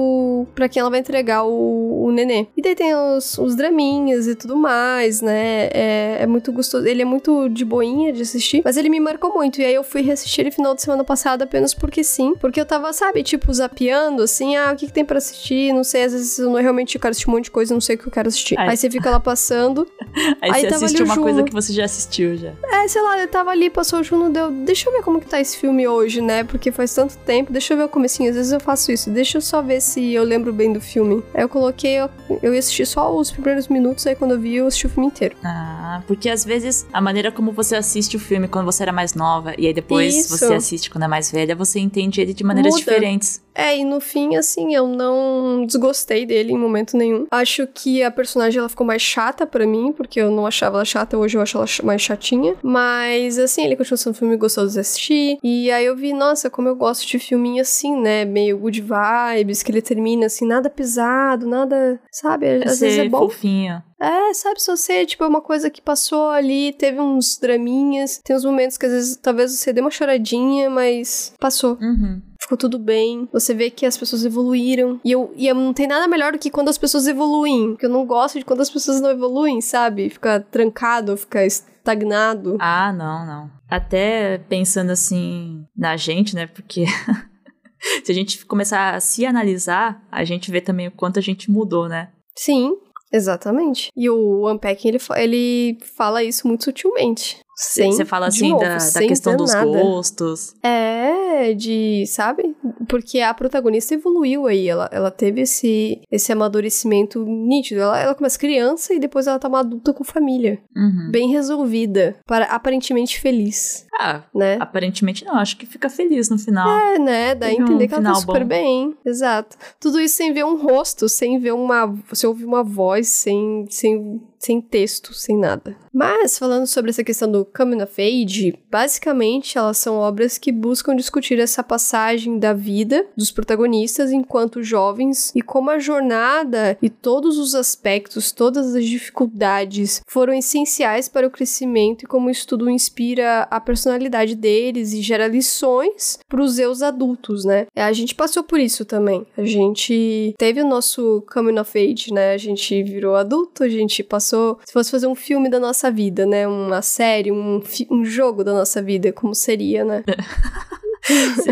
pra quem ela vai entregar o, o nenê. E daí tem os, os draminhas e tudo mais, né? É, é muito gostoso. Ele é muito de boinha de assistir, mas ele me marcou muito. E aí eu fui reassistir ele final de semana passada apenas porque sim. Porque eu tava, sabe, tipo, zapeando, assim, ah, o que, que tem pra assistir? Não sei, às vezes eu não, realmente quero assistir um monte de coisa, eu não sei o que eu quero assistir. Ai. Aí você fica lá passando. Aí, Aí você assiste uma Juno. coisa que você já assistiu já. É, sei lá, eu tava ali, passou o Juno, deu. Deixa eu ver como que tá esse filme hoje, né? Porque faz tanto tempo. Deixa eu ver o comecinho. Às vezes eu faço isso. Deixa eu só ver se eu lembro bem do filme. Aí eu coloquei, eu, eu ia assistir só os primeiros minutos, aí quando eu vi, eu assisti o filme inteiro. Ah, porque às vezes a maneira como você assiste o filme quando você era mais nova e aí depois Isso. você assiste quando é mais velha, você entende ele de maneiras Muda. diferentes. É, e no fim, assim, eu não desgostei dele em momento nenhum. Acho que a personagem ela ficou mais chata pra mim, porque eu não achava ela chata, hoje eu acho ela mais chatinha. Mas, assim, ele continua sendo um filme gostoso de assistir. E aí eu vi, nossa, como eu gosto de filminho assim, né? Meio good vibes, que ele termina assim, nada pesado, nada. Sabe? Às vezes Ser é bom fofinho. é, sabe, se você, tipo, é uma coisa que passou ali, teve uns draminhas, tem uns momentos que às vezes talvez você dê uma choradinha, mas passou. Uhum. Ficou tudo bem. Você vê que as pessoas evoluíram. E, eu, e eu- não tem nada melhor do que quando as pessoas evoluem. Porque eu não gosto de quando as pessoas não evoluem, sabe? Fica trancado, fica estagnado. Ah, não, não. Até pensando assim na gente, né? Porque se a gente começar a se analisar, a gente vê também o quanto a gente mudou, né? Sim, exatamente. E o Unpacking, ele, ele fala isso muito sutilmente. Sem, Você fala assim novo, da, da questão dos nada. gostos. É, de, sabe? Porque a protagonista evoluiu aí, ela, ela teve esse, esse amadurecimento nítido. Ela, ela começa criança e depois ela tá uma adulta com família. Uhum. Bem resolvida, para, aparentemente feliz, Ah, né? aparentemente não. Acho que fica feliz no final. É, né? Dá a Teve um entender que ela tá super bom. bem. Exato. Tudo isso sem ver um rosto, sem ver uma. Sem ouvir uma voz, sem, sem, sem texto, sem nada. Mas, falando sobre essa questão do Coming of Age, basicamente elas são obras que buscam discutir essa passagem da vida dos protagonistas enquanto jovens e como a jornada e todos os aspectos, todas as dificuldades foram essenciais para o crescimento e como isso tudo inspira a personalidade deles e gera lições para os eus adultos, né? A gente passou por isso também. A gente teve o nosso coming of age, né? A gente virou adulto, a gente passou. Se fosse fazer um filme da nossa vida, né? Uma série, um, um jogo da nossa vida, como seria, né?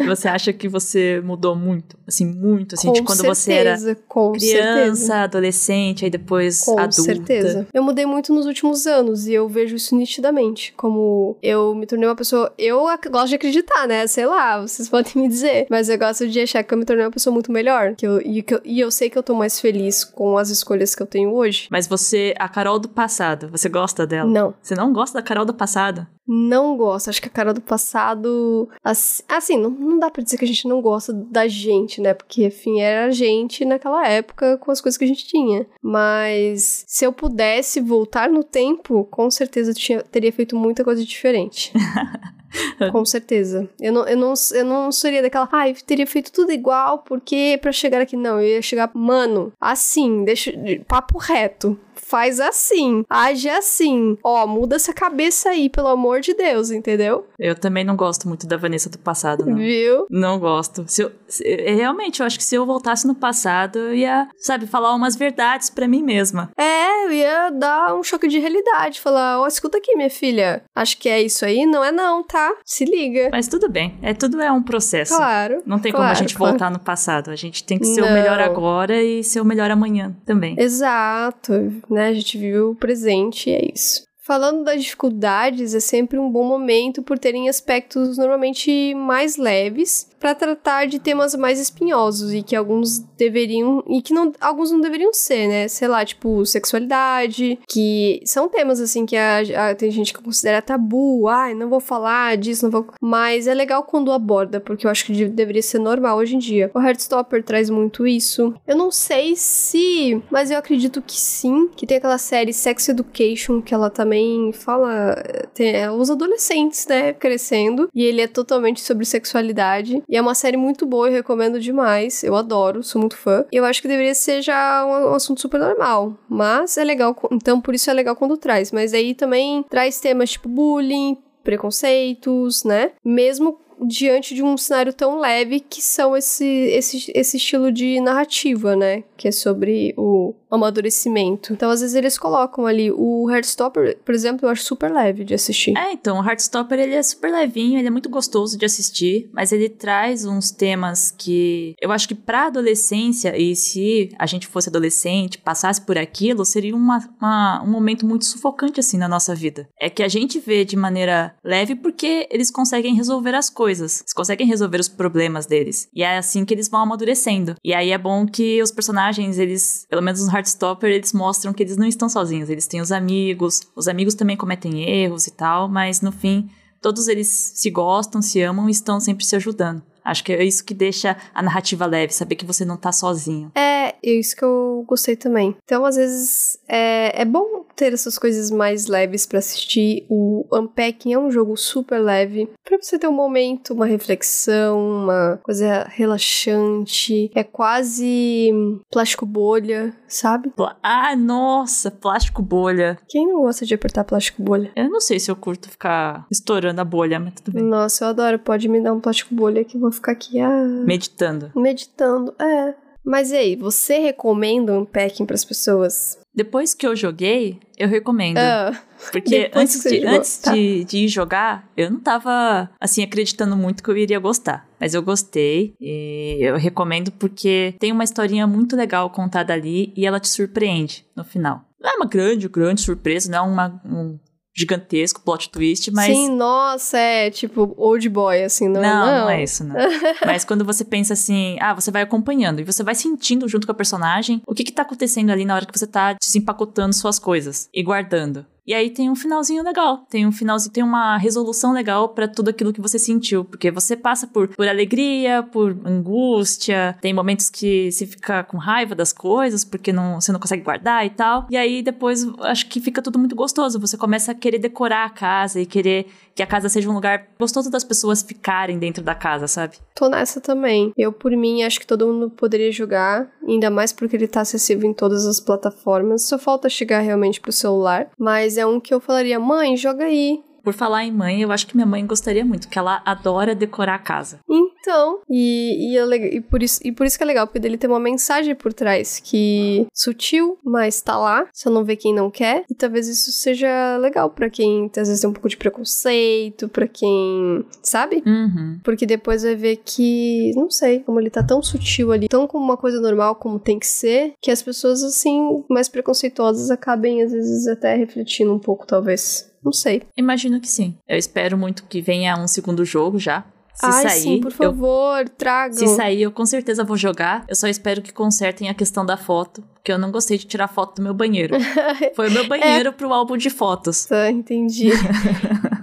Você acha que você mudou muito? Assim, muito, assim, de com quando você era certeza, com criança, certeza. adolescente, aí depois Com adulta. certeza. Eu mudei muito nos últimos anos e eu vejo isso nitidamente. Como eu me tornei uma pessoa. Eu gosto de acreditar, né? Sei lá, vocês podem me dizer. Mas eu gosto de achar que eu me tornei uma pessoa muito melhor. Que eu, e, que eu, e eu sei que eu tô mais feliz com as escolhas que eu tenho hoje. Mas você, a Carol do passado, você gosta dela? Não. Você não gosta da Carol do passado? Não gosto. Acho que a cara do passado. Assim, assim não, não dá pra dizer que a gente não gosta da gente, né? Porque, enfim, era a gente naquela época com as coisas que a gente tinha. Mas se eu pudesse voltar no tempo, com certeza eu tinha, teria feito muita coisa diferente. com certeza. Eu não, eu, não, eu não seria daquela. Ai, teria feito tudo igual, porque pra chegar aqui. Não, eu ia chegar. Mano, assim, deixa. Papo reto. Faz assim, age assim. Ó, muda essa cabeça aí, pelo amor de Deus, entendeu? Eu também não gosto muito da Vanessa do passado, não. Viu? Não gosto. Se eu, se- eu- realmente, eu acho que se eu voltasse no passado, eu ia, sabe, falar umas verdades pra mim mesma. É, eu ia dar um choque de realidade. Falar, ó, escuta aqui, minha filha. Acho que é isso aí? Não é não, tá? Se liga. Mas tudo bem. É tudo é um processo. Claro. Não tem como a claro, gente claro. voltar no passado. A gente tem que ser o Não. melhor agora e ser o melhor amanhã também. Exato, né? A gente vive o presente e é isso. Falando das dificuldades, é sempre um bom momento por terem aspectos normalmente mais leves para tratar de temas mais espinhosos e que alguns deveriam e que não alguns não deveriam ser, né? Sei lá, tipo sexualidade, que são temas assim que a, a- tem gente que considera tabu, ai, não vou falar disso, não vou, mas é legal quando aborda, porque eu acho que de- deveria ser normal hoje em dia. O Heartstopper traz muito isso. Eu não sei se, mas eu acredito que sim, que tem aquela série Sex Education que ela também fala tem é, os adolescentes, né, crescendo, e ele é totalmente sobre sexualidade. E é uma série muito boa, eu recomendo demais. Eu adoro, sou muito fã. E eu acho que deveria ser já um, um assunto super normal. Mas é legal, então por isso é legal quando traz. Mas aí também traz temas tipo bullying, preconceitos, né? Mesmo diante de um cenário tão leve que são esse, esse, esse estilo de narrativa, né? Que é sobre o amadurecimento. Então, às vezes, eles colocam ali. O Heartstopper, por exemplo, eu acho super leve de assistir. É, então, o Heartstopper ele é super levinho, ele é muito gostoso de assistir, mas ele traz uns temas que eu acho que pra adolescência, e se a gente fosse adolescente, passasse por aquilo, seria uma, uma, um momento muito sufocante assim na nossa vida. É que a gente vê de maneira leve porque eles conseguem resolver as coisas, eles conseguem resolver os problemas deles. E é assim que eles vão amadurecendo. E aí é bom que os personagens, eles, pelo menos no Heartstopper, eles mostram que eles não estão sozinhos, eles têm os amigos, os amigos também cometem erros e tal, mas no fim, todos eles se gostam, se amam e estão sempre se ajudando. Acho que é isso que deixa a narrativa leve, saber que você não tá sozinho. É, isso que eu gostei também. Então, às vezes, é, é bom ter essas coisas mais leves para assistir. O Unpacking é um jogo super leve, para você ter um momento, uma reflexão, uma coisa relaxante. É quase plástico bolha, sabe? Ah, nossa, plástico bolha. Quem não gosta de apertar plástico bolha? Eu não sei se eu curto ficar estourando a bolha, mas tudo bem. Nossa, eu adoro. Pode me dar um plástico bolha que eu vou ficar aqui. Ah, Meditando. meditando. É. Mas e aí, você recomenda um packing para as pessoas? Depois que eu joguei, eu recomendo. Ah, Porque antes, de, antes tá. de, de ir jogar, eu não tava, assim, acreditando muito que eu iria gostar. Mas eu gostei e eu recomendo porque tem uma historinha muito legal contada ali e ela te surpreende no final. Não é uma grande, grande surpresa, não é uma, um gigantesco plot twist, mas... Sim, nossa, é tipo old boy, assim, não, Não, não. não é isso, não. Mas quando você pensa assim, ah, você vai acompanhando e você vai sentindo junto com a personagem o que que tá acontecendo ali na hora que você tá desempacotando suas coisas e guardando. E aí tem um finalzinho legal, tem um finalzinho, tem uma resolução legal pra tudo aquilo que você sentiu, porque você passa por, por alegria, por angústia, tem momentos que você fica com raiva das coisas porque não, você não consegue guardar e tal. E aí depois acho que fica tudo muito gostoso, você começa a querer decorar a casa e querer que a casa seja um lugar gostoso das pessoas ficarem dentro da casa, sabe? Tô nessa também. Eu, por mim, acho que todo mundo poderia jogar, ainda mais porque ele tá acessível em todas as plataformas. Só falta chegar realmente pro celular. Mas é um que eu falaria, mãe, joga aí. Por falar em mãe, eu acho que minha mãe gostaria muito, que ela adora decorar a casa. Então, e, e, é lega- e por isso, e por isso que é legal, porque dele tem uma mensagem por trás que sutil, mas tá lá, só não vê quem não quer. E talvez isso seja legal pra quem às vezes tem um pouco de preconceito, pra quem, sabe? Uhum. Porque depois vai ver que, não sei, como ele tá tão sutil ali, tão como uma coisa normal como tem que ser, que as pessoas, assim, mais preconceituosas acabem, às vezes, até refletindo um pouco, talvez. Não sei. Imagino que sim. Eu espero muito que venha um segundo jogo já. Se Ai, sair, sim, por eu- favor, tragam. se sair, eu com certeza vou jogar. Eu só espero que consertem a questão da foto, porque eu não gostei de tirar foto do meu banheiro. Foi o meu banheiro pro álbum de fotos. Tá, entendi.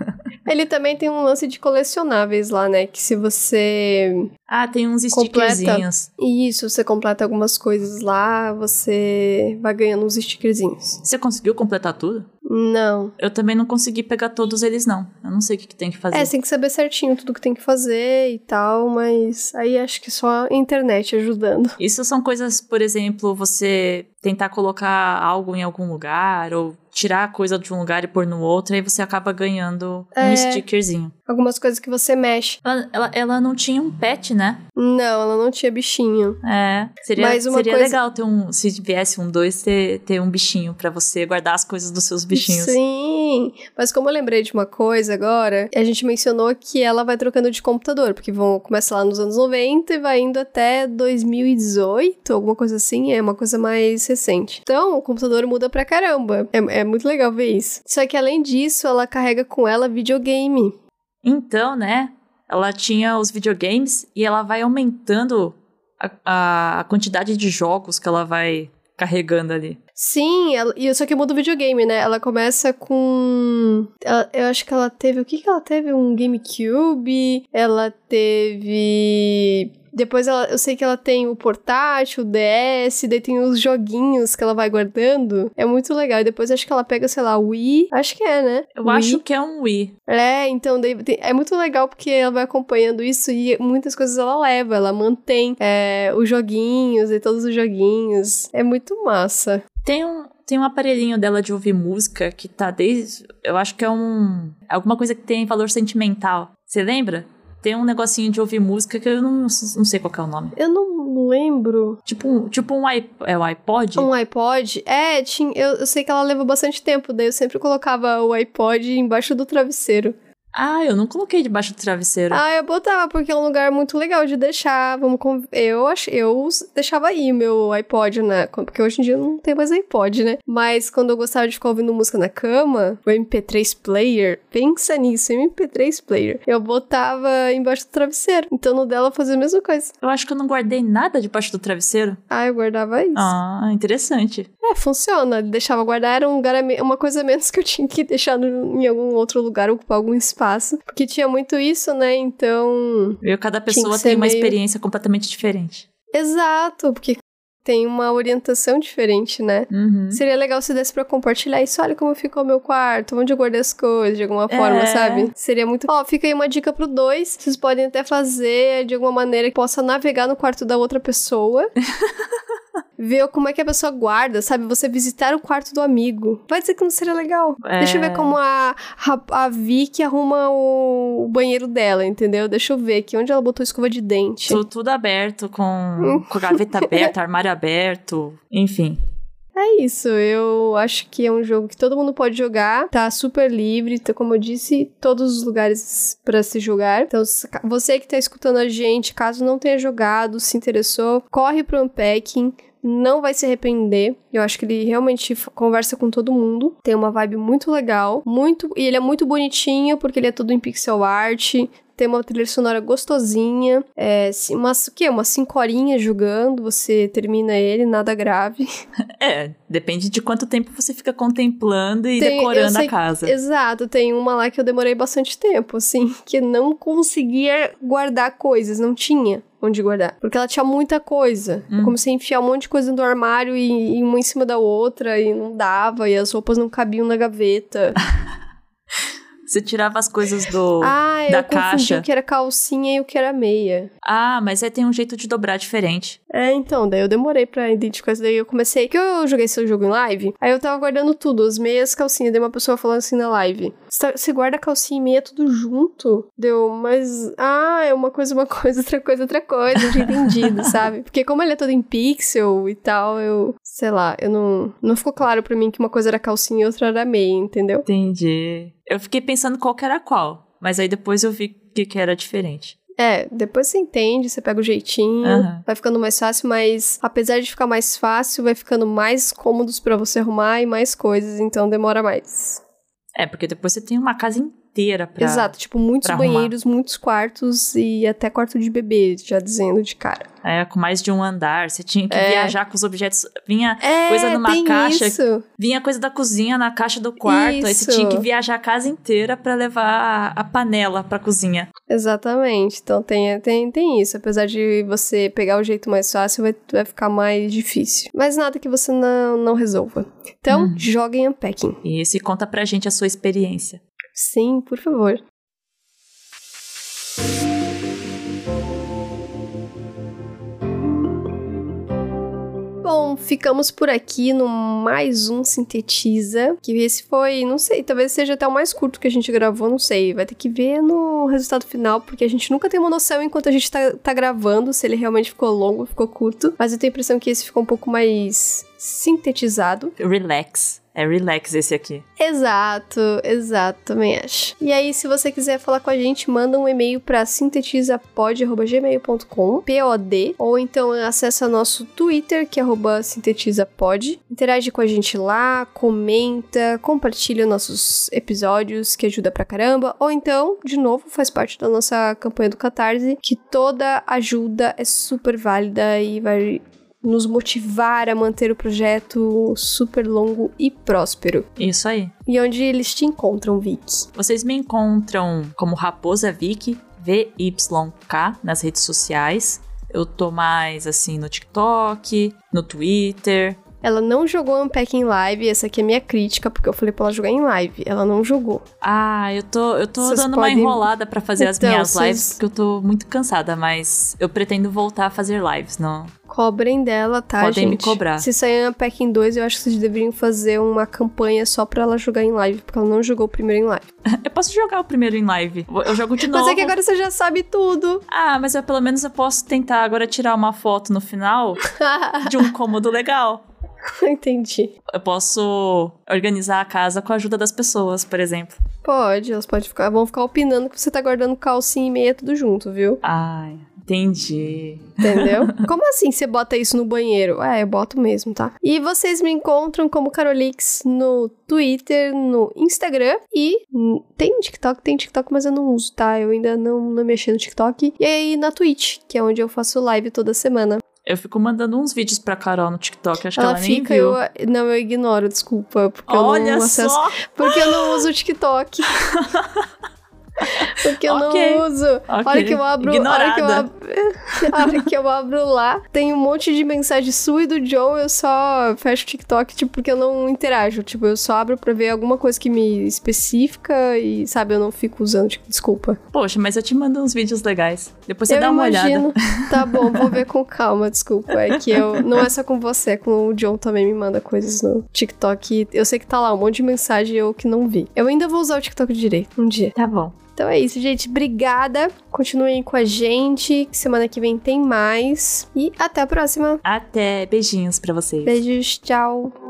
Ele também tem um lance de colecionáveis lá, né? Que se você. Ah, tem uns stickerzinhos. Isso, você completa algumas coisas lá, você vai ganhando uns stickerzinhos. Você conseguiu completar tudo? Não. Eu também não consegui pegar todos eles, não. Eu não sei o que, que tem que fazer. É, você tem que saber certinho tudo que tem que fazer e tal, mas aí acho que só a internet ajudando. Isso são coisas, por exemplo, você tentar colocar algo em algum lugar, ou tirar a coisa de um lugar e pôr no outro, aí você acaba ganhando um É. stickerzinho. Algumas coisas que você mexe. Ela, ela, ela não tinha um pet, né? Não, ela não tinha bichinho. É. Seria, Mas uma seria coisa- legal ter um. Se viesse um dois, ter, ter um bichinho pra você guardar as coisas dos seus bichinhos. Sim, mas como eu lembrei de uma coisa agora, a gente mencionou que ela vai trocando de computador, porque vão começa lá nos anos 90 e vai indo até 2018, alguma coisa assim, é uma coisa mais recente. Então, o computador muda pra caramba. É, é muito legal ver isso. Só que além disso, ela carrega com ela videogame. Então, né? Ela tinha os videogames e ela vai aumentando a, a, quantidade de jogos que ela vai carregando ali. Sim, ela, e só que muda o videogame, né? Ela começa com. ela- eu acho que ela teve. O que que ela teve? Um GameCube. Ela teve. Depois ela, eu sei que ela tem o portátil, o DS, daí tem os joguinhos que ela vai guardando. É muito legal. E depois acho que ela pega, sei lá, o Wii. Acho que é, né? Eu Wii. acho que é um Wii. É, então daí tem- é muito legal porque ela vai acompanhando isso e muitas coisas ela leva, ela mantém é, os joguinhos e todos os joguinhos. É muito massa. Tem um, tem um aparelhinho dela de ouvir música que tá desde. Eu acho que é um. Alguma coisa que tem valor sentimental. Você lembra? Tem um negocinho de ouvir música que eu não, não sei qual é o nome. Eu não lembro. Tipo um, tipo um iPod, é o iPod? Um iPod? É, tinha, eu, eu sei que ela leva bastante tempo, daí eu sempre colocava o iPod embaixo do travesseiro. Ah, eu não coloquei debaixo do travesseiro. Ah, eu botava, porque é um lugar muito legal de deixar. Vamos com... Eu ach... eu deixava aí meu iPod, né? Porque hoje em dia não tem mais iPod, né? Mas quando eu gostava de ficar ouvindo música na cama, o MP3 player, pensa nisso, MP3 player. Eu botava embaixo do travesseiro. Então no dela eu fazia a mesma coisa. Eu acho que eu não guardei nada debaixo do travesseiro. Ah, eu guardava isso. Ah, interessante. É, funciona. Deixava guardar, era um lugar, uma coisa menos que eu tinha que deixar no, em algum outro lugar, ocupar algum espaço. Porque tinha muito isso, né? Então. Viu? Cada pessoa tem uma meio... experiência completamente diferente. Exato, porque tem uma orientação diferente, né? Uhum. Seria legal se desse pra compartilhar isso. Olha como ficou meu quarto, onde eu guardei as coisas, de alguma forma, é. sabe? Seria muito. Ó, fica aí uma dica pro dois. Vocês podem até fazer de alguma maneira que possa navegar no quarto da outra pessoa. ver como é que a pessoa guarda, sabe? Você visitar o quarto do amigo. Vai dizer que não seria legal. É... Deixa eu ver como a, a, a Vicky arruma o, o, banheiro dela, entendeu? Deixa eu ver aqui onde ela botou escova de dente. Tudo, tudo aberto, com, com gaveta aberta, armário aberto, enfim. É isso, eu acho que é um jogo que todo mundo pode jogar, tá super livre, tá, como eu disse, todos os lugares para se jogar. Então, você que tá escutando a gente, caso não tenha jogado, se interessou, corre pro Unpacking, não vai se arrepender. Eu acho que ele realmente conversa com todo mundo. Tem uma vibe muito legal, muito e ele é muito bonitinho porque ele é todo em pixel art. Tem uma trilha sonora gostosinha. É, umas, o quê? Umas 5 horinhas jogando, você termina ele, nada grave. É, depende de quanto tempo você fica contemplando e tem, decorando sei, a casa. Exato, tem uma lá que eu demorei bastante tempo, assim, que não conseguia guardar coisas, não tinha onde guardar. Porque ela tinha muita coisa. Hum. Eu comecei a enfiar um monte de coisa no armário e, e uma em cima da outra e não dava, e as roupas não cabiam na gaveta. Você tirava as coisas do ah, da eu caixa. o que era calcinha e o que era meia. Ah, mas aí tem um jeito de dobrar diferente. É, então, daí eu demorei pra identificar isso daí. Eu comecei, que eu joguei esse jogo em live, aí eu tava guardando tudo, as meias, calcinha. Daí uma pessoa falando assim na live: Você guarda calcinha e meia tudo junto? Deu, mas. Ah, é uma coisa, uma coisa, outra coisa, outra coisa. Eu tinha entendido, sabe? Porque como ele é todo em pixel e tal, eu. Sei lá, eu não. Não ficou claro pra mim que uma coisa era calcinha e outra era meia, entendeu? Entendi. Eu fiquei pensando qual que era qual, mas aí depois eu vi que, que era diferente. É, depois você entende, você pega o jeitinho, uhum. vai ficando mais fácil, mas apesar de ficar mais fácil, vai ficando mais cômodos para você arrumar e mais coisas, então demora mais. É, porque depois você tem uma casa inteira pra. Exato, tipo, muitos banheiros, muitos quartos e até quarto de bebê, já dizendo de cara. É, com mais de um andar. Você tinha que é. viajar com os objetos. Vinha é, coisa numa caixa. Isso. Vinha coisa da cozinha na caixa do quarto. Isso. Aí você tinha que viajar a casa inteira para levar a panela pra cozinha. Exatamente. Então tem, tem, tem isso. Apesar de você pegar o jeito mais fácil, vai, vai ficar mais difícil. Mas nada que você não, não resolva. Então, hum. joguem Unpacking. Isso, e conta pra gente a sua experiência. Sim, por favor. Bom, ficamos por aqui no mais um Sintetiza. Que esse foi, não sei, talvez seja até o mais curto que a gente gravou, não sei. Vai ter que ver no resultado final, porque a gente nunca tem uma noção enquanto a gente tá, tá gravando se ele realmente ficou longo, ficou curto. Mas eu tenho a impressão que esse ficou um pouco mais sintetizado. Relax. É relax esse aqui. Exato, exato, também acho. E aí, se você quiser falar com a gente, manda um e-mail para sintetizapod.gmail.com, POD, ou então acessa nosso Twitter, que é sintetizapod. Interage com a gente lá, comenta, compartilha nossos episódios, que ajuda pra caramba. Ou então, de novo, faz parte da nossa campanha do Catarse, que toda ajuda é super válida e vai nos motivar a manter o projeto super longo e próspero. Isso aí. E onde eles te encontram, Vic? Vocês me encontram como Raposa Vic, VYK, nas redes sociais. Eu tô mais assim no TikTok, no Twitter, ela não jogou Unpacking Live, essa aqui é minha crítica, porque eu falei pra ela jogar em live. Ela não jogou. Ah, eu tô, eu tô dando podem... uma enrolada para fazer então, as minhas lives, porque eu tô muito cansada, mas eu pretendo voltar a fazer lives, não? Cobrem dela, tá, Podem gente? me cobrar. Se sair a Pack em 2, eu acho que vocês deveriam fazer uma campanha só pra ela jogar em live, porque ela não jogou o primeiro em live. Eu posso jogar o primeiro em live. Eu jogo de novo. Mas é que agora você já sabe tudo. Ah, mas eu, pelo menos eu posso tentar agora tirar uma foto no final de um cômodo legal. Entendi. Eu posso organizar a casa com a ajuda das pessoas, por exemplo. Pode, elas podem ficar, vão ficar opinando que você tá guardando calcinha e meia tudo junto, viu? Ai, entendi. Entendeu? Como assim você bota isso no banheiro? É, eu boto mesmo, tá? E vocês me encontram como Carolix no Twitter, no Instagram e tem TikTok, tem TikTok, mas eu não uso, tá? Eu ainda não, não mexi no TikTok. E aí na Twitch, que é onde eu faço live toda semana. Eu fico mandando uns vídeos pra Carol no TikTok, acho ela que ela nem fica, viu. eu. Não, eu ignoro, desculpa. Porque eu Olha não acesso. só! Porque eu não uso o TikTok. Porque eu Ok. não uso. Ok, A hora que eu abro. Hora que eu, abro hora que eu abro lá, tem um monte de mensagem sua e do John, eu só fecho o TikTok, tipo, porque eu não interajo. Tipo, eu só abro pra ver alguma coisa que me especifica e, sabe, eu não fico usando. Tipo, desculpa. Poxa, mas eu te mando uns vídeos legais. Depois você eu dá uma imagino. olhada. Tá bom, vou ver com calma, desculpa. É que eu. Não é só com você, é com o John também me manda coisas no TikTok. Eu sei que tá lá um monte de mensagem eu que não vi. Eu ainda vou usar o TikTok direito um dia. Tá bom. Então é isso, gente. Obrigada. Continuem com a gente. Semana que vem tem mais. E até a próxima. Até. Beijinhos pra vocês. Beijos, tchau.